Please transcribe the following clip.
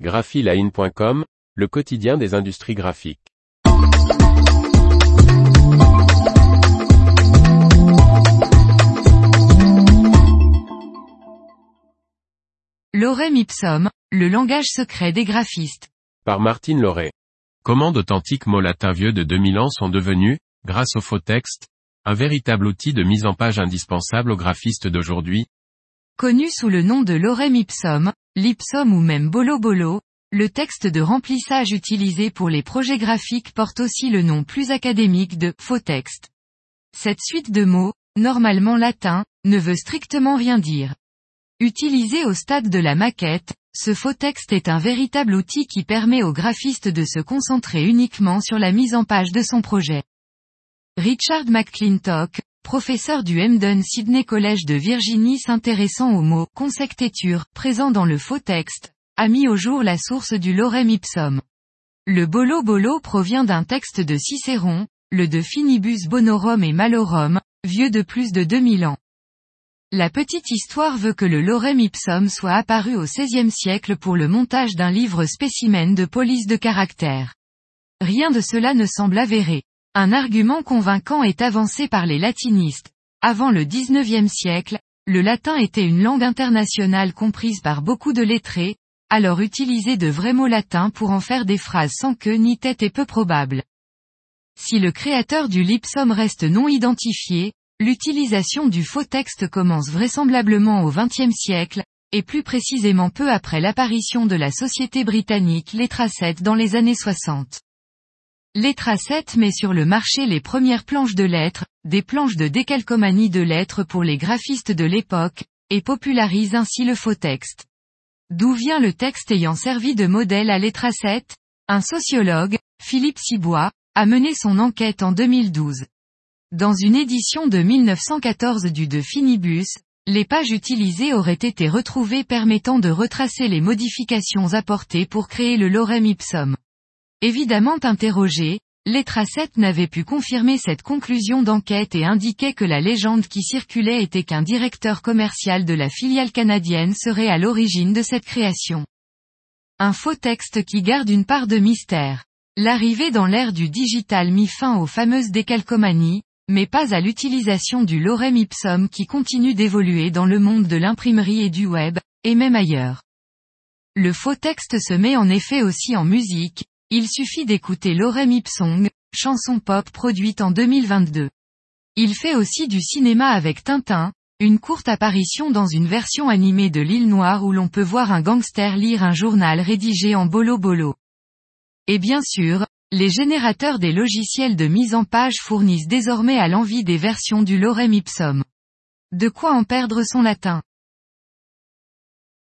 graphiline.com, le quotidien des industries graphiques. Lorem ipsum, le langage secret des graphistes. Par Martine Lauré. Comment d'authentiques mots latins vieux de 2000 ans sont devenus, grâce au faux texte, un véritable outil de mise en page indispensable aux graphistes d'aujourd'hui Connu sous le nom de lorem ipsum, l'ipsum ou même bolo bolo, le texte de remplissage utilisé pour les projets graphiques porte aussi le nom plus académique de faux texte. Cette suite de mots, normalement latin, ne veut strictement rien dire. Utilisé au stade de la maquette, ce faux texte est un véritable outil qui permet au graphiste de se concentrer uniquement sur la mise en page de son projet. Richard McClintock, professeur du Hamden Sydney College de Virginie s'intéressant au mot consectéture présent dans le faux texte, a mis au jour la source du lorem ipsum. Le bolo bolo provient d'un texte de Cicéron, le de Finibus Bonorum et Malorum, vieux de plus de 2000 ans. La petite histoire veut que le lorem ipsum soit apparu au XVIe siècle pour le montage d'un livre spécimen de police de caractère. Rien de cela ne semble avéré. Un argument convaincant est avancé par les latinistes. Avant le XIXe siècle, le latin était une langue internationale comprise par beaucoup de lettrés, alors utiliser de vrais mots latins pour en faire des phrases sans queue ni tête est peu probable. Si le créateur du lipsum reste non identifié, l'utilisation du faux texte commence vraisemblablement au XXe siècle, et plus précisément peu après l'apparition de la société britannique Letracet dans les années 60. Letracet met sur le marché les premières planches de lettres, des planches de décalcomanie de lettres pour les graphistes de l'époque, et popularise ainsi le faux texte. D'où vient le texte ayant servi de modèle à Letracet Un sociologue, Philippe Sibois, a mené son enquête en 2012. Dans une édition de 1914 du De Finibus, les pages utilisées auraient été retrouvées permettant de retracer les modifications apportées pour créer le lorem ipsum. Évidemment interrogé, Letracet n'avait pu confirmer cette conclusion d'enquête et indiquait que la légende qui circulait était qu'un directeur commercial de la filiale canadienne serait à l'origine de cette création. Un faux texte qui garde une part de mystère. L'arrivée dans l'ère du digital mit fin aux fameuses décalcomanies, mais pas à l'utilisation du lorem ipsum qui continue d'évoluer dans le monde de l'imprimerie et du web, et même ailleurs. Le faux texte se met en effet aussi en musique, il suffit d'écouter Lorem Ipsong, chanson pop produite en 2022. Il fait aussi du cinéma avec Tintin, une courte apparition dans une version animée de l'île Noire où l'on peut voir un gangster lire un journal rédigé en bolo bolo. Et bien sûr, les générateurs des logiciels de mise en page fournissent désormais à l'envie des versions du Lorem Ipsum. De quoi en perdre son latin?